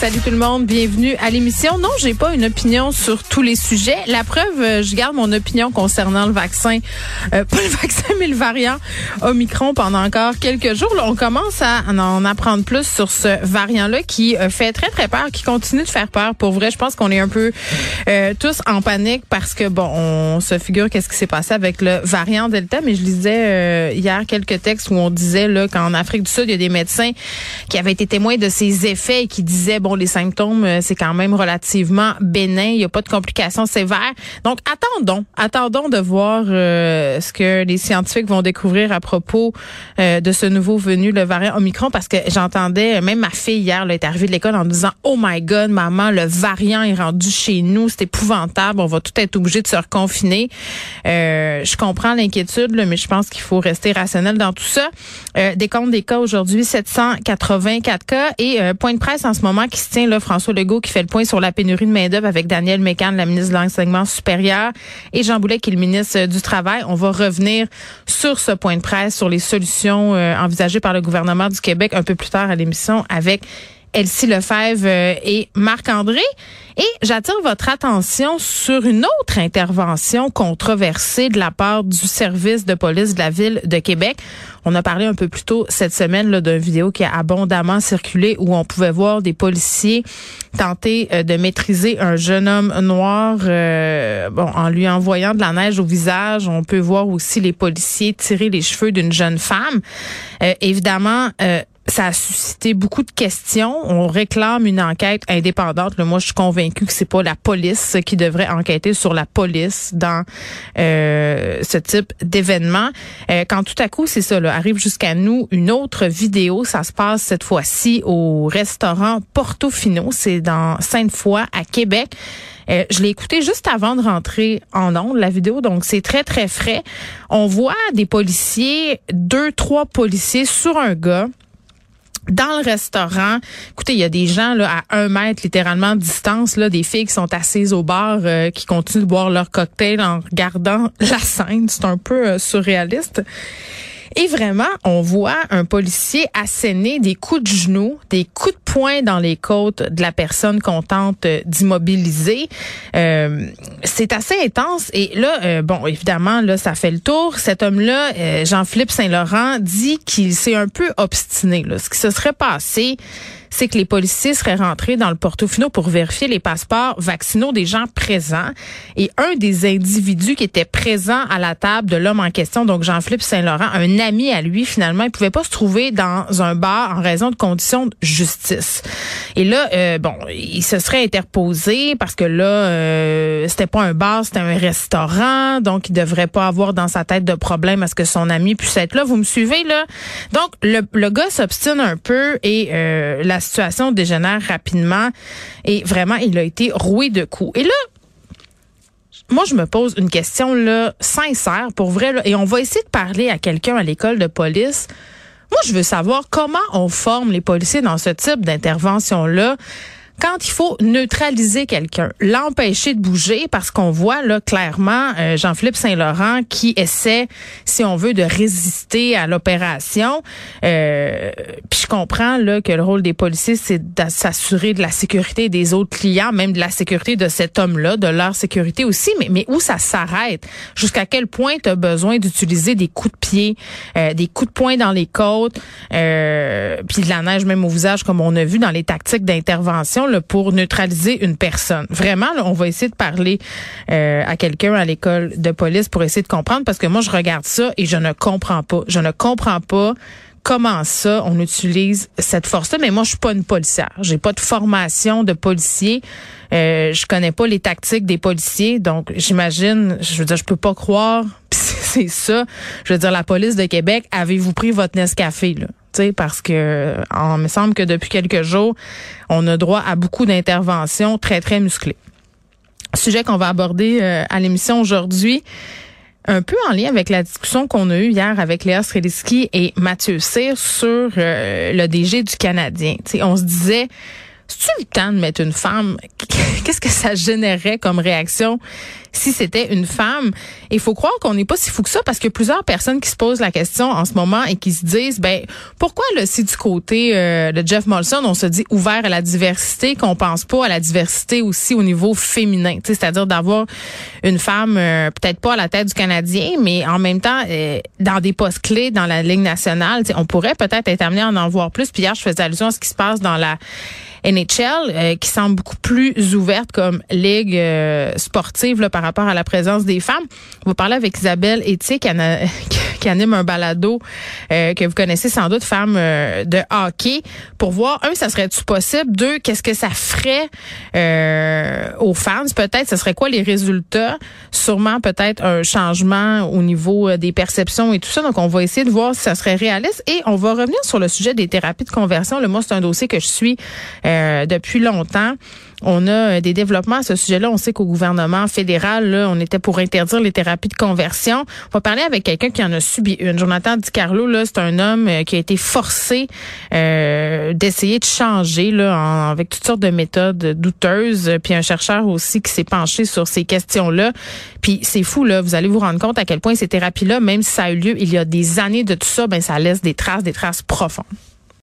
Salut tout le monde, bienvenue à l'émission. Non, j'ai pas une opinion sur tous les sujets. La preuve, euh, je garde mon opinion concernant le vaccin, euh, pas le vaccin, mais le variant Omicron pendant encore quelques jours. Là, on commence à en apprendre plus sur ce variant-là qui euh, fait très très peur, qui continue de faire peur. Pour vrai, je pense qu'on est un peu tous en panique parce que bon, on se figure qu'est-ce qui s'est passé avec le variant Delta. Mais je lisais hier quelques textes où on disait là qu'en Afrique du Sud, il y a des médecins qui avaient été témoins de ces effets et qui disaient bon les symptômes, euh, c'est quand même relativement bénin. Il n'y a pas de complications sévères. Donc, attendons, attendons de voir euh, ce que les scientifiques vont découvrir à propos euh, de ce nouveau venu, le variant Omicron, parce que j'entendais, même ma fille hier, là, est arrivée de l'école en disant, oh my God, maman, le variant est rendu chez nous, c'est épouvantable, on va tout être obligé de se reconfiner. je comprends l'inquiétude, mais je pense qu'il faut rester rationnel dans tout ça. des comptes des cas aujourd'hui, 784 cas et point de presse en ce moment qui se tient là, François Legault qui fait le point sur la pénurie de main-d'œuvre avec Daniel Mécan, la ministre de l'Enseignement supérieur, et Jean Boulet, qui est le ministre du Travail. On va revenir sur ce point de presse, sur les solutions euh, envisagées par le gouvernement du Québec un peu plus tard à l'émission avec Elsie Lefebvre euh, et Marc-André. Et j'attire votre attention sur une autre intervention controversée de la part du service de police de la ville de Québec. On a parlé un peu plus tôt cette semaine d'une vidéo qui a abondamment circulé où on pouvait voir des policiers tenter euh, de maîtriser un jeune homme noir euh, bon, en lui envoyant de la neige au visage. On peut voir aussi les policiers tirer les cheveux d'une jeune femme. évidemment, ça a suscité beaucoup de questions. On réclame une enquête indépendante. moi, je suis convaincue que c'est pas la police qui devrait enquêter sur la police dans euh, ce type d'événement. Euh, quand tout à coup, c'est ça, là, arrive jusqu'à nous une autre vidéo. Ça se passe cette fois-ci au restaurant Portofino. C'est dans Sainte-Foy à Québec. Euh, je l'ai écouté juste avant de rentrer en ondes, la vidéo, donc c'est très, très frais. On voit des policiers, deux, trois policiers sur un gars dans le restaurant, écoutez, il y a des gens là à un mètre littéralement de distance, là, des filles qui sont assises au bar, euh, qui continuent de boire leur cocktail en regardant la scène. C'est un peu euh, surréaliste. Et vraiment, on voit un policier asséner des coups de genoux, des coups de poing dans les côtes de la personne qu'on tente d'immobiliser. Euh, c'est assez intense. Et là, euh, bon, évidemment, là, ça fait le tour. Cet homme-là, euh, Jean-Philippe Saint-Laurent, dit qu'il s'est un peu obstiné. Là. Ce qui se serait passé, c'est que les policiers seraient rentrés dans le Portofino pour vérifier les passeports vaccinaux des gens présents. Et un des individus qui était présent à la table de l'homme en question, donc Jean-Philippe Saint-Laurent, un ami à lui, finalement, il pouvait pas se trouver dans un bar en raison de conditions de justice. Et là, euh, bon, il se serait interposé parce que là, euh, c'était pas un bar, c'était un restaurant, donc il devrait pas avoir dans sa tête de problème à ce que son ami puisse être là. Vous me suivez là? Donc le, gars s'obstine un peu et euh, la situation dégénère rapidement et vraiment, il a été roué de coups. Et là, moi, je me pose une question là sincère, pour vrai, et on va essayer de parler à quelqu'un à l'école de police. Moi, je veux savoir comment on forme les policiers dans ce type d'intervention-là quand il faut neutraliser quelqu'un, l'empêcher de bouger, parce qu'on voit là clairement euh, Jean-Philippe Saint-Laurent qui essaie, si on veut, de résister à l'opération. Euh, puis je comprends là que le rôle des policiers, c'est de s'assurer de la sécurité des autres clients, même de la sécurité de cet homme-là, de leur sécurité aussi. Mais, mais où ça s'arrête? Jusqu'à quel point tu as besoin d'utiliser des coups de pied, euh, des coups de poing dans les côtes, euh, puis de la neige même au visage, comme on a vu dans les tactiques d'intervention pour neutraliser une personne. Vraiment, on va essayer de parler euh, à quelqu'un à l'école de police pour essayer de comprendre parce que moi, je regarde ça et je ne comprends pas. Je ne comprends pas comment ça on utilise cette force-là. Mais moi, je suis pas une policière. J'ai pas de formation de policier. Euh, je connais pas les tactiques des policiers, donc j'imagine, je veux dire, je peux pas croire. C'est ça. Je veux dire, la police de Québec, avez-vous pris votre Nescafé là? Sais, parce que me semble que depuis quelques jours, on a droit à beaucoup d'interventions très très musclées. Sujet qu'on va aborder euh, à l'émission aujourd'hui un peu en lien avec la discussion qu'on a eue hier avec Léa Streliski et Mathieu Cyr sur euh, le DG du Canadien. sais, on se disait, c'est-tu le temps de mettre une femme? Qu'est-ce que ça générait comme réaction si c'était une femme? Il faut croire qu'on n'est pas si fou que ça parce a plusieurs personnes qui se posent la question en ce moment et qui se disent, ben, pourquoi là, si du côté euh, de Jeff Molson, on se dit ouvert à la diversité, qu'on pense pas à la diversité aussi au niveau féminin? C'est-à-dire d'avoir une femme, euh, peut-être pas à la tête du Canadien, mais en même temps, euh, dans des postes clés dans la Ligue nationale, on pourrait peut-être être amené à en voir plus. Puis hier, je faisais allusion à ce qui se passe dans la NHL, euh, qui semble beaucoup plus ouverte comme ligue euh, sportive là, rapport à la présence des femmes. On va parler avec Isabelle Etier, qui, anime un balado euh, que vous connaissez sans doute, femme de hockey, pour voir, un, ça serait-tu possible? Deux, qu'est-ce que ça ferait aux fans? Peut-être, ce serait quoi les résultats? Sûrement peut-être un changement au niveau des perceptions et tout ça. Donc, on va essayer de voir si ça serait réaliste. Et on va revenir sur le sujet des thérapies de conversion. Le moi, c'est un dossier que je suis euh, depuis longtemps. On a euh, des développements à ce sujet-là. On sait qu'au gouvernement fédéral, là, on était pour interdire les thérapies de conversion. On va parler avec quelqu'un qui en a subi une. Jonathan Di Carlo, là, c'est un homme euh, qui a été forcé d'essayer de changer là, avec toutes sortes de méthodes douteuses. Puis un chercheur aussi qui s'est penché sur ces questions-là. Puis c'est fou, là. Vous allez vous rendre compte à quel point ces thérapies-là, même si ça a eu lieu il y a des années de tout ça, ben ça laisse des traces, des traces profondes.